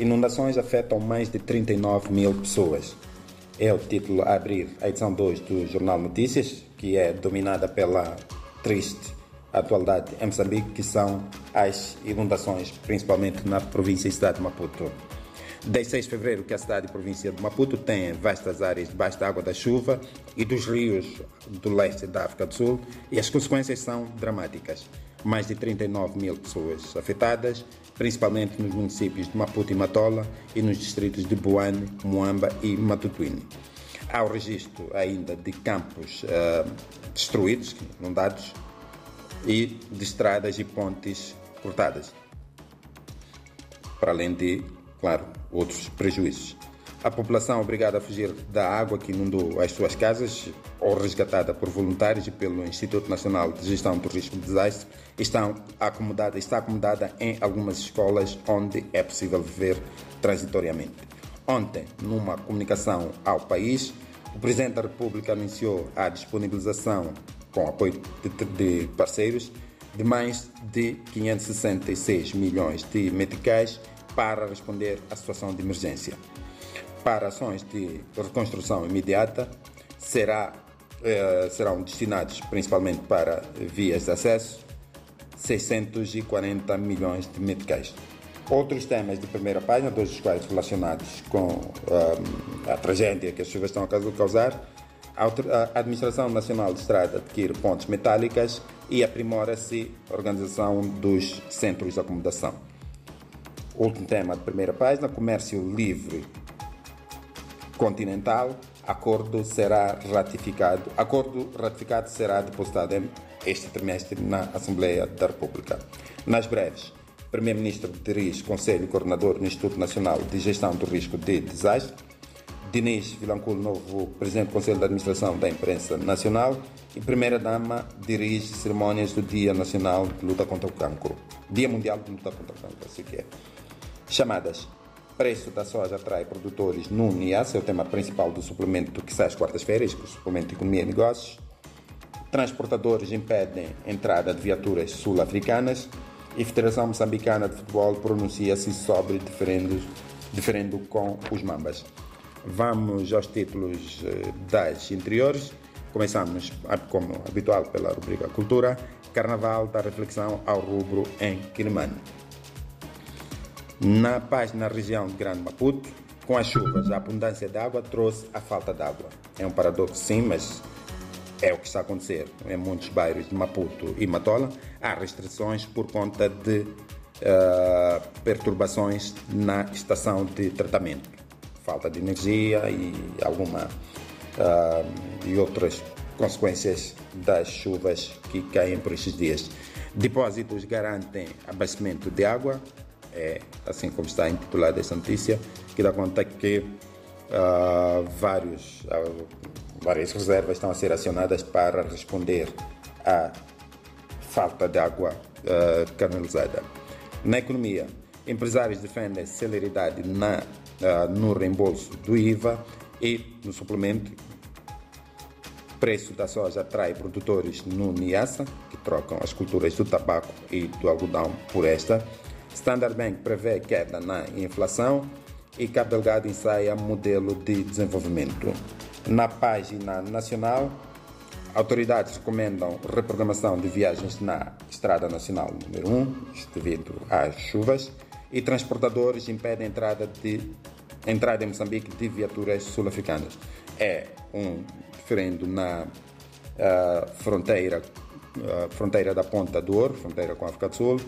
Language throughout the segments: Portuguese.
Inundações afetam mais de 39 mil pessoas. É o título a abrir a edição 2 do Jornal Notícias, que é dominada pela triste atualidade em Moçambique, que são as inundações, principalmente na província e cidade de Maputo. Desde 6 de fevereiro que a cidade e província de Maputo têm vastas áreas debaixo da água da chuva e dos rios do leste da África do Sul e as consequências são dramáticas. Mais de 39 mil pessoas afetadas, principalmente nos municípios de Maputo e Matola e nos distritos de Buane, Moamba e Matutuine. Há o registro ainda de campos uh, destruídos, inundados, e de estradas e pontes cortadas. Para além de, claro, outros prejuízos. A população obrigada a fugir da água que inundou as suas casas ou resgatada por voluntários e pelo Instituto Nacional de Gestão do Risco de Desastre estão acomodada, está acomodada em algumas escolas onde é possível viver transitoriamente. Ontem, numa comunicação ao país, o Presidente da República anunciou a disponibilização, com apoio de, de parceiros, de mais de 566 milhões de meticais para responder à situação de emergência. Para ações de reconstrução imediata, será, eh, serão destinados principalmente para vias de acesso 640 milhões de meticais. Outros temas de primeira página, dois dos quais relacionados com um, a tragédia que as chuvas estão a causar, a Administração Nacional de Estrada adquire pontes metálicas e aprimora-se a organização dos centros de acomodação. Último tema de primeira página: comércio livre continental. Acordo será ratificado. Acordo ratificado será depositado este trimestre na Assembleia da República. Nas breves, Primeiro-Ministro dirige Conselho Coordenador no Instituto Nacional de Gestão do Risco de Desastre. Diniz Vilanculo, novo Presidente do Conselho de Administração da Imprensa Nacional. E Primeira-Dama dirige cerimônias do Dia Nacional de Luta contra o Cancro. Dia Mundial de Luta contra o Cancro, assim que é. Chamadas. Preço da soja atrai produtores no NIAS, é o tema principal do suplemento que sai às quartas-feiras, o suplemento de Economia e Negócios. Transportadores impedem entrada de viaturas sul-africanas e Federação Moçambicana de Futebol pronuncia-se sobre diferendo, diferendo com os Mambas. Vamos aos títulos eh, das interiores. Começamos, como habitual, pela rubrica Cultura. Carnaval da reflexão ao rubro em Quilimane. Na paz na região de Grande Maputo, com as chuvas, a abundância de água trouxe a falta de água. É um paradoxo, sim, mas é o que está a acontecer em muitos bairros de Maputo e Matola. Há restrições por conta de uh, perturbações na estação de tratamento. Falta de energia e alguma uh, e outras consequências das chuvas que caem por estes dias. Depósitos garantem abastecimento de água, é assim como está intitulada essa notícia, que dá conta que uh, vários, uh, várias reservas estão a ser acionadas para responder à falta de água uh, canalizada. Na economia, empresários defendem celeridade na, no reembolso do IVA e no suplemento. Preço da soja atrai produtores no Niassa, que trocam as culturas do tabaco e do algodão por esta. Standard Bank prevê queda na inflação e Cabo Delgado ensaia modelo de desenvolvimento. Na página nacional, autoridades recomendam reprogramação de viagens na Estrada Nacional número 1, devido às chuvas, e transportadores impedem a entrada, de, entrada em Moçambique de viaturas sul-africanas. É um referendo na uh, fronteira, uh, fronteira da Ponta do Ouro, fronteira com a África do Sul,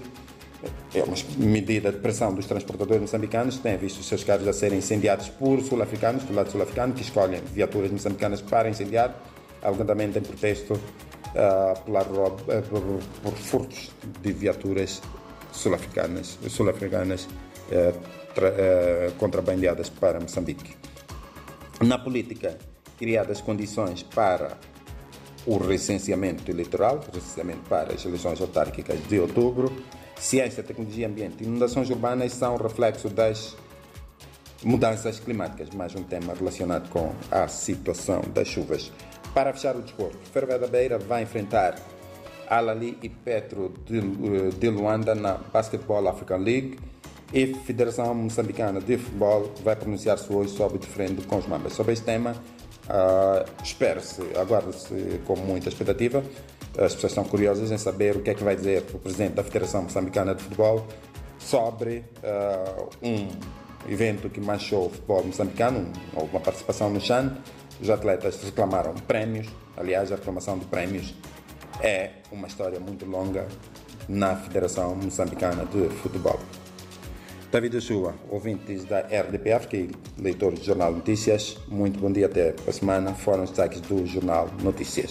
é uma medida de pressão dos transportadores moçambicanos que têm visto os seus carros a serem incendiados por sul-africanos, do lado sul-africano, que escolhem viaturas moçambicanas para incendiar, alegadamente em protesto uh, pela, uh, por, por, furtos de viaturas sul-africanas, sul-africanas uh, contrabandeadas para Moçambique. Na política, criadas condições para o recenseamento eleitoral, recenseamento para as eleições autárquicas de outubro, Ciência, tecnologia e ambiente. Inundações urbanas são reflexo das mudanças climáticas, mais um tema relacionado com a situação das chuvas. Para fechar o desporto, Ferroviária da Beira vai enfrentar Alali e Petro de, de Luanda na Basketball African League. E Federação Moçambicana de Futebol vai pronunciar-se hoje sobre o diferente com os membros. Sobre este tema, uh, espera-se, aguarda-se com muita expectativa. As pessoas estão curiosas em saber o que é que vai dizer o presidente da Federação Moçambicana de Futebol sobre uh, um evento que manchou o futebol moçambicano, houve uma participação no CHAN, os atletas reclamaram prémios, aliás, a reclamação de prémios é uma história muito longa na Federação Moçambicana de Futebol. David Chua, ouvintes da RDPF, que leitores do Jornal Notícias, muito bom dia até a semana. Foram os destaques do Jornal Notícias.